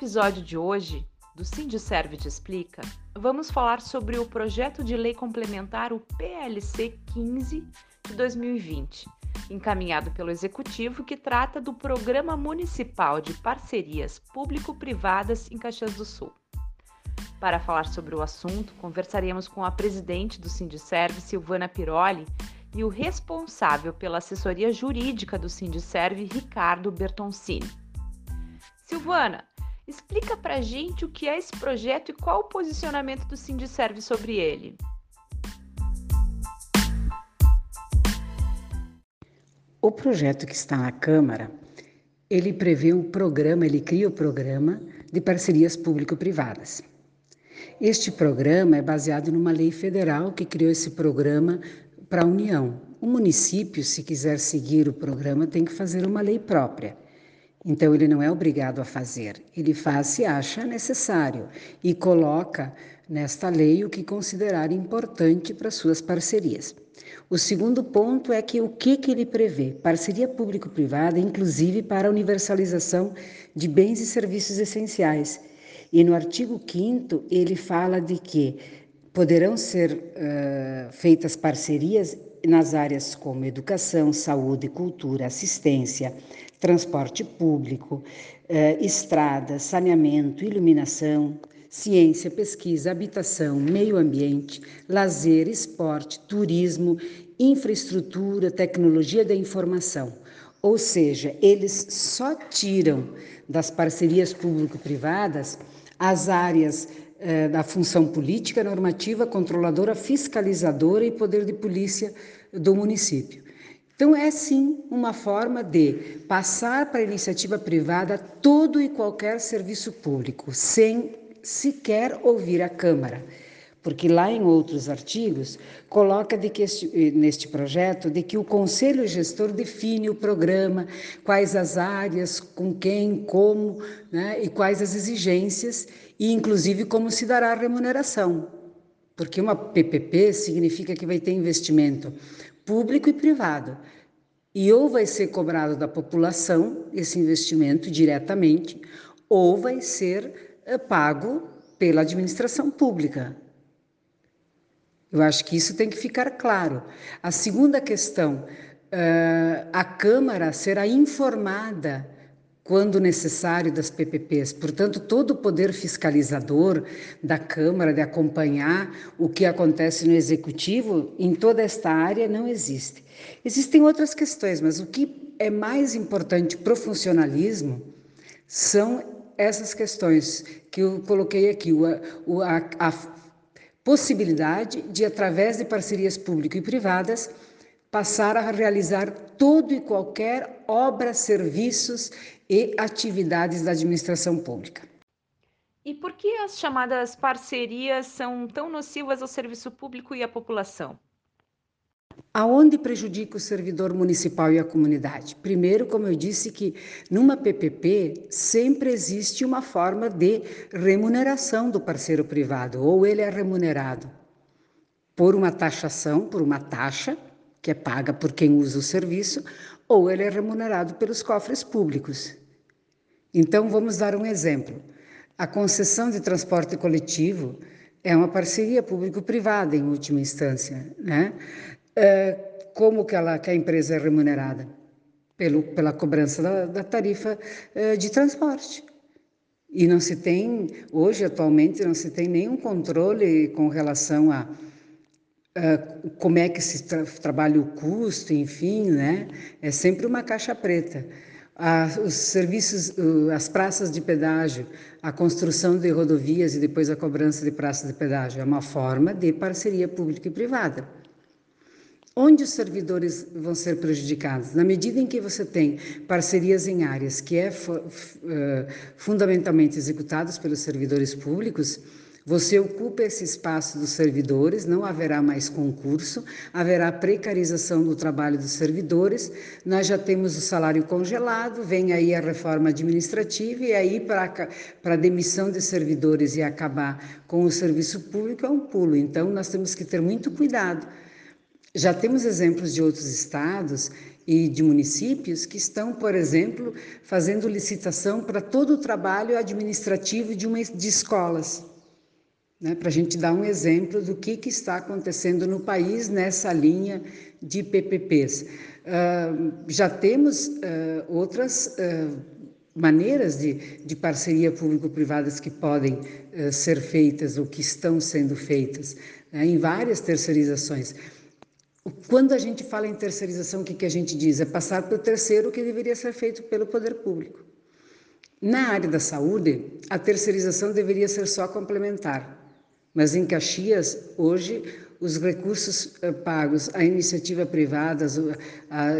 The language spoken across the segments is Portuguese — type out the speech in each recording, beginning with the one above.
episódio de hoje do Serve Te Explica, vamos falar sobre o projeto de lei complementar, o PLC 15 de 2020, encaminhado pelo Executivo, que trata do Programa Municipal de Parcerias Público-Privadas em Caxias do Sul. Para falar sobre o assunto, conversaremos com a presidente do Sindicerve, Silvana Piroli, e o responsável pela assessoria jurídica do Sindicerve, Ricardo Bertoncini. Silvana, explica pra gente o que é esse projeto e qual o posicionamento do Sindicerve sobre ele. O projeto que está na Câmara, ele prevê o programa, ele cria o programa de parcerias público-privadas. Este programa é baseado numa lei federal que criou esse programa para a União. O município, se quiser seguir o programa, tem que fazer uma lei própria. Então, ele não é obrigado a fazer, ele faz se acha necessário e coloca nesta lei o que considerar importante para suas parcerias. O segundo ponto é que o que, que ele prevê? Parceria público-privada, inclusive para a universalização de bens e serviços essenciais e no artigo 5 ele fala de que poderão ser uh, feitas parcerias nas áreas como educação, saúde, cultura, assistência, transporte público, uh, estradas, saneamento, iluminação, ciência, pesquisa, habitação, meio ambiente, lazer, esporte, turismo, infraestrutura, tecnologia da informação. Ou seja, eles só tiram das parcerias público-privadas as áreas eh, da função política, normativa, controladora, fiscalizadora e poder de polícia do município. Então, é sim uma forma de passar para a iniciativa privada todo e qualquer serviço público, sem sequer ouvir a Câmara porque lá em outros artigos coloca de que este, eh, neste projeto de que o conselho gestor define o programa, quais as áreas, com quem, como, né, e quais as exigências e inclusive como se dará a remuneração. Porque uma PPP significa que vai ter investimento público e privado. E ou vai ser cobrado da população esse investimento diretamente, ou vai ser eh, pago pela administração pública. Eu acho que isso tem que ficar claro. A segunda questão, uh, a Câmara será informada quando necessário das PPPs. Portanto, todo o poder fiscalizador da Câmara de acompanhar o que acontece no executivo em toda esta área não existe. Existem outras questões, mas o que é mais importante para o funcionalismo são essas questões que eu coloquei aqui, o, a, a possibilidade de, através de parcerias público e privadas, passar a realizar todo e qualquer obra, serviços e atividades da administração pública. E por que as chamadas parcerias são tão nocivas ao serviço público e à população? Aonde prejudica o servidor municipal e a comunidade? Primeiro, como eu disse, que numa PPP sempre existe uma forma de remuneração do parceiro privado, ou ele é remunerado por uma taxação, por uma taxa, que é paga por quem usa o serviço, ou ele é remunerado pelos cofres públicos. Então, vamos dar um exemplo. A concessão de transporte coletivo é uma parceria público-privada, em última instância, né? É, como que, ela, que a empresa é remunerada? Pelo, pela cobrança da, da tarifa é, de transporte. E não se tem, hoje, atualmente, não se tem nenhum controle com relação a, a como é que se tra trabalha o custo, enfim, né? É sempre uma caixa preta. os serviços, as praças de pedágio, a construção de rodovias e depois a cobrança de praças de pedágio é uma forma de parceria pública e privada. Onde os servidores vão ser prejudicados? Na medida em que você tem parcerias em áreas que é uh, fundamentalmente executadas pelos servidores públicos, você ocupa esse espaço dos servidores, não haverá mais concurso, haverá precarização do trabalho dos servidores. Nós já temos o salário congelado, vem aí a reforma administrativa, e aí para a demissão de servidores e acabar com o serviço público é um pulo. Então, nós temos que ter muito cuidado Já temos exemplos de outros estados e de municípios que estão, por exemplo, fazendo licitação para todo o trabalho administrativo de, uma, de escolas. Né, para a gente dar um exemplo do que, que está acontecendo no país nessa linha de PPPs. Uh, já temos uh, outras uh, maneiras de, de parceria público-privadas que podem ser feitas ou que estão sendo feitas né, em várias terceirizações. Quando a gente fala em terceirização, o que, que a gente diz? É passar para o terceiro que deveria ser feito pelo poder público. Na área da saúde, a terceirização deveria ser só complementar, mas em Caxias, hoje, os recursos eh, pagos à iniciativa privada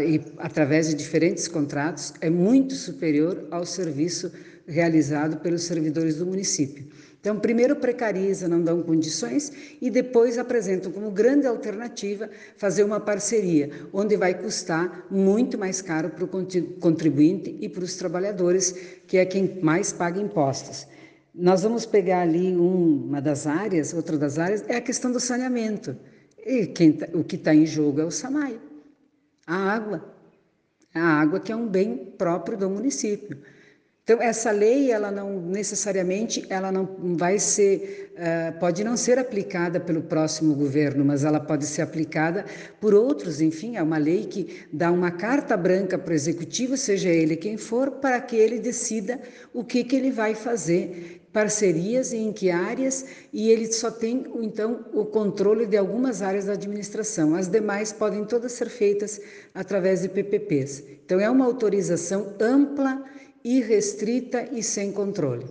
e através de diferentes contratos é muito superior ao serviço realizado pelos servidores do município. Então, primeiro precariza, não dão condições e depois apresentam como grande alternativa fazer uma parceria, onde vai custar muito mais caro para o contribuinte e para os trabalhadores, que é quem mais paga impostos. Nós vamos pegar ali uma das áreas, outra das áreas, é a questão do saneamento. E quem, tá, o que está em jogo é o SAMAI, a água. A água que é um bem próprio do município. Então, essa lei, ela não necessariamente, ela não vai ser, uh, pode não ser aplicada pelo próximo governo, mas ela pode ser aplicada por outros. Enfim, é uma lei que dá uma carta branca para o executivo, seja ele quem for, para que ele decida o que, que ele vai fazer, parcerias e em que áreas, e ele só tem, então, o controle de algumas áreas da administração. As demais podem todas ser feitas através de PPPs. Então, é uma autorização ampla irrestrita e sem controle.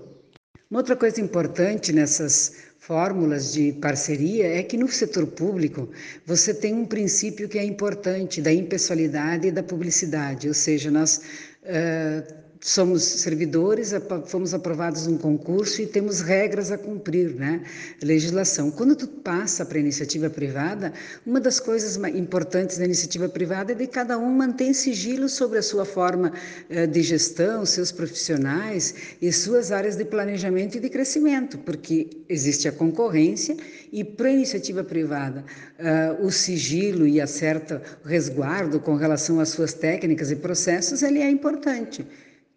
Uma outra coisa importante nessas fórmulas de parceria é que no setor público você tem um princípio que é importante da impessoalidade e da publicidade, ou seja, nós uh, somos servidores, fomos aprovados num concurso e temos regras a cumprir, né? Legislação. Quando tu passa para a iniciativa privada, uma das coisas importantes da iniciativa privada é de cada um manter sigilo sobre a sua forma eh, de gestão, seus profissionais e suas áreas de planejamento e de crescimento, porque existe a concorrência e para a iniciativa privada uh, o sigilo e a certa resguardo com relação às suas técnicas e processos ele é importante.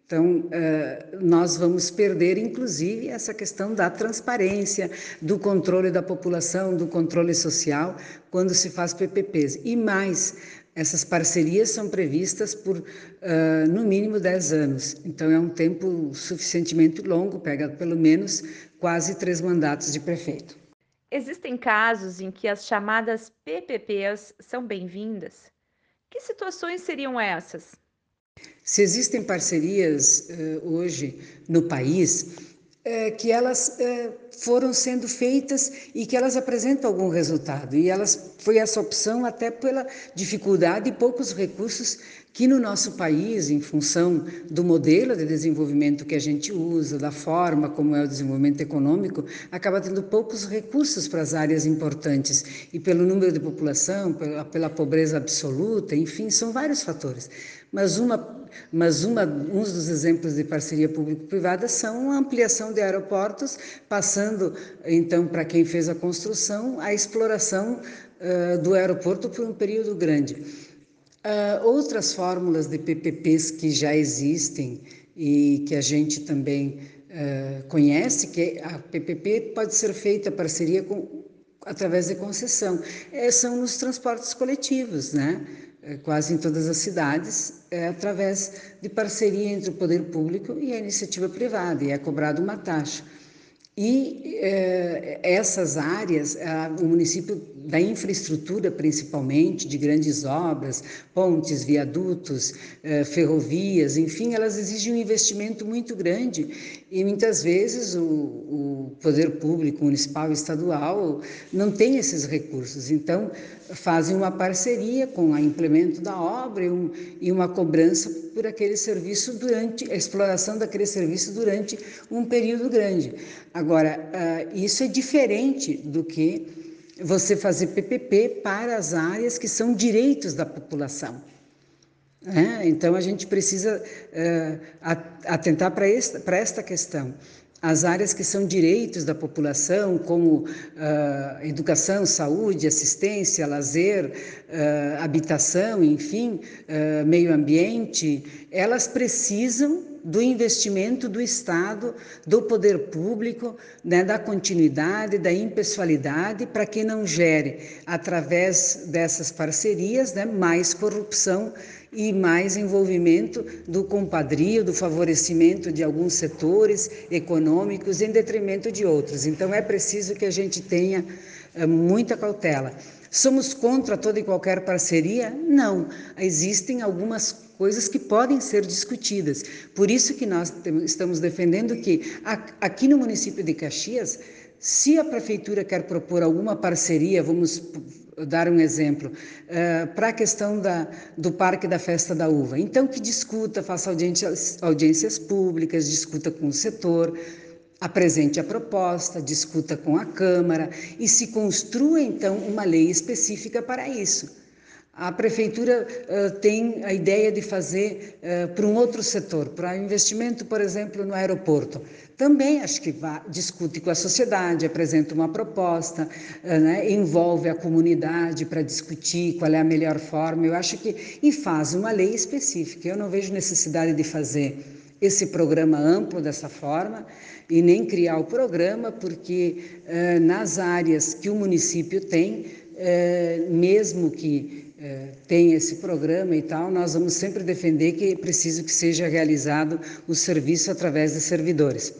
Então, nós vamos perder, inclusive, essa questão da transparência, do controle da população, do controle social, quando se faz PPPs. E mais, essas parcerias são previstas por, no mínimo, 10 anos. Então, é um tempo suficientemente longo, pega pelo menos quase três mandatos de prefeito. Existem casos em que as chamadas PPPs são bem-vindas? Que situações seriam essas? Se existem parcerias uh, hoje no país, uh, que elas uh, foram sendo feitas e que elas apresentam algum resultado. E elas foi essa opção até pela dificuldade e poucos recursos que no nosso país, em função do modelo de desenvolvimento que a gente usa, da forma como é o desenvolvimento econômico, acaba tendo poucos recursos para as áreas importantes. E pelo número de população, pela, pela pobreza absoluta, enfim, são vários fatores. Mas, uma, mas uma, uns dos exemplos de parceria público-privada são a ampliação de aeroportos, passando, então, para quem fez a construção, a exploração uh, do aeroporto por um período grande. Uh, outras fórmulas de PPPs que já existem e que a gente também uh, conhece, que a PPP pode ser feita parceria com, através de concessão, é, são nos transportes coletivos, né? É, quase em todas as cidades, é através de parceria entre o poder público e a iniciativa privada, e é cobrada uma taxa. E eh, essas áreas, o município da infraestrutura, principalmente, de grandes obras, pontes, viadutos, eh, ferrovias, enfim, elas exigem um investimento muito grande e muitas vezes o, o poder público municipal e estadual não tem esses recursos. Então, fazem uma parceria com o implemento da obra e, um, e uma cobrança por aquele serviço durante a exploração daquele serviço durante um período grande. Agora, uh, isso é diferente do que você fazer PPP para as áreas que são direitos da população. É, então a gente precisa uh, atentar para esta, esta questão. As áreas que são direitos da população, como uh, educação, saúde, assistência, lazer, uh, habitação, enfim, uh, meio ambiente, elas precisam do investimento do Estado, do poder público, né, da continuidade, da impessoalidade, para que não gere, através dessas parcerias, né, mais corrupção e mais envolvimento do compadrio, do favorecimento de alguns setores econômicos em detrimento de outros. Então é preciso que a gente tenha é, muita cautela. Somos contra toda e qualquer parceria? Não. Existem algumas coisas que podem ser discutidas. Por isso que nós estamos defendendo que aqui no município de Caxias, se a prefeitura quer propor alguma parceria, vamos dar um exemplo, uh, para a questão da, do Parque da Festa da Uva. Então, que discuta, faça audiências, audiências públicas, discuta com o setor, apresente a proposta, discuta com a Câmara e se construa, então, uma lei específica para isso. A prefeitura uh, tem a ideia de fazer uh, para um outro setor, para investimento, por exemplo, no aeroporto. Também acho que discute com a sociedade, apresenta uma proposta, uh, né, envolve a comunidade para discutir qual é a melhor forma. Eu acho que e faz uma lei específica. Eu não vejo necessidade de fazer esse programa amplo dessa forma e nem criar o programa, porque nas áreas que o município tem, mesmo que é, tem esse programa e tal, nós vamos sempre defender que é preciso que seja realizado o serviço através de servidores.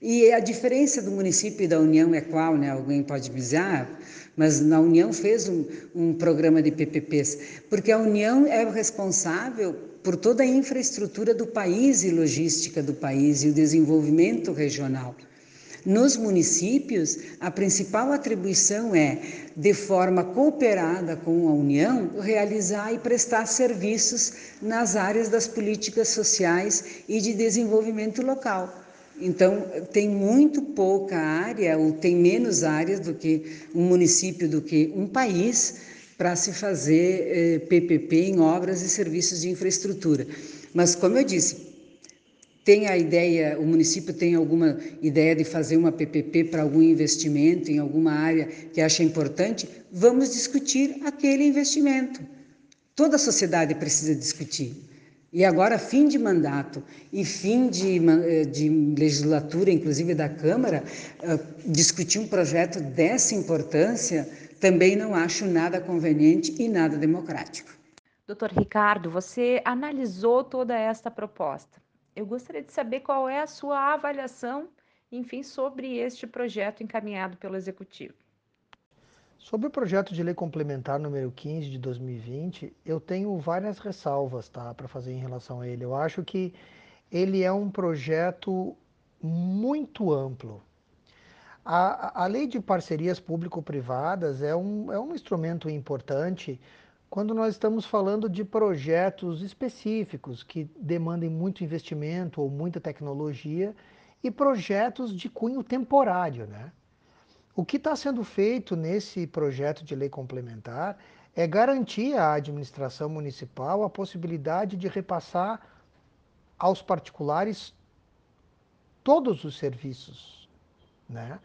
E a diferença do município e da União é qual, né? Alguém pode dizer, ah, mas na União fez um, um programa de PPPs, porque a União é responsável por toda a infraestrutura do país e logística do país e o desenvolvimento regional. Nos municípios, a principal atribuição é, de forma cooperada com a União, realizar e prestar serviços nas áreas das políticas sociais e de desenvolvimento local. Então, tem muito pouca área, ou tem menos áreas do que um município, do que um país, para se fazer eh, PPP em obras e serviços de infraestrutura. Mas, como eu disse, tem a ideia, o município tem alguma ideia de fazer uma PPP para algum investimento em alguma área que acha importante? Vamos discutir aquele investimento. Toda a sociedade precisa discutir. E agora, fim de mandato e fim de, eh, de legislatura, inclusive da Câmara, uh, discutir um projeto dessa importância também não acho nada conveniente e nada democrático. Doutor Ricardo, você analisou toda esta proposta eu gostaria de saber qual é a sua avaliação, enfim, sobre este projeto encaminhado pelo Executivo. Sobre o projeto de lei complementar número 15 de 2020, eu tenho várias ressalvas tá, para fazer em relação a ele. Eu acho que ele é um projeto muito amplo. A, a lei de parcerias público-privadas é um, é um instrumento importante quando nós estamos falando de projetos específicos que demandem muito investimento ou muita tecnologia e projetos de cunho temporário. Né? O que está sendo feito nesse projeto de lei complementar é garantir à administração municipal a possibilidade de repassar aos particulares todos os serviços, né?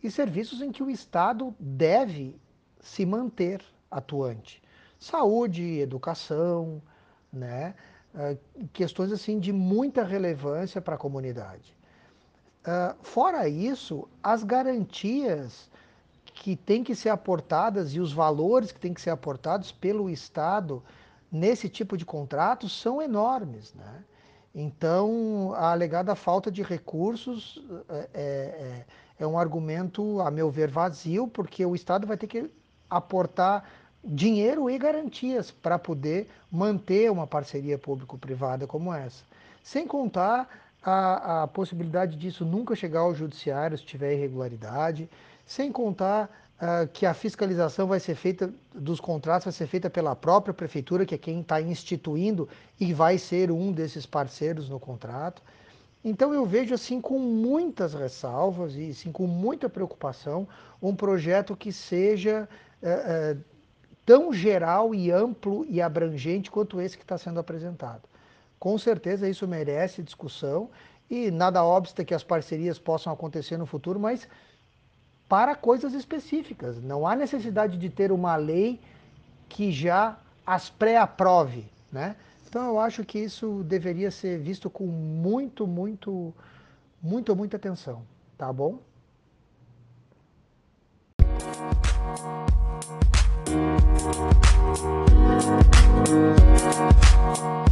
E serviços em que o Estado deve se manter atuante saúde, educação, né? Uh, questões assim de muita relevância para a comunidade. Uh, fora isso, as garantias que têm que ser aportadas e os valores que têm que ser aportados pelo Estado nesse tipo de contratos são enormes. Né? Então, a alegada falta de recursos é, é, é um argumento, a meu ver, vazio, porque o Estado vai ter que aportar dinheiro e garantias para poder manter uma parceria público-privada como essa. Sem contar a, a, possibilidade disso nunca chegar ao judiciário se tiver irregularidade, sem contar uh, que a fiscalização vai ser feita dos contratos vai ser feita pela própria prefeitura, que é quem está instituindo e vai ser um desses parceiros no contrato. Então eu vejo assim com muitas ressalvas e assim, com muita preocupação um projeto que seja uh, uh, tão geral e amplo e abrangente quanto esse que está sendo apresentado. Com certeza isso merece discussão e nada obsta que as parcerias possam acontecer no futuro, mas para coisas específicas. Não há necessidade de ter uma lei que já as pré-aprove, né? Então eu acho que isso deveria ser visto com muito, muito, muito, muita atenção, tá bom? Thank you.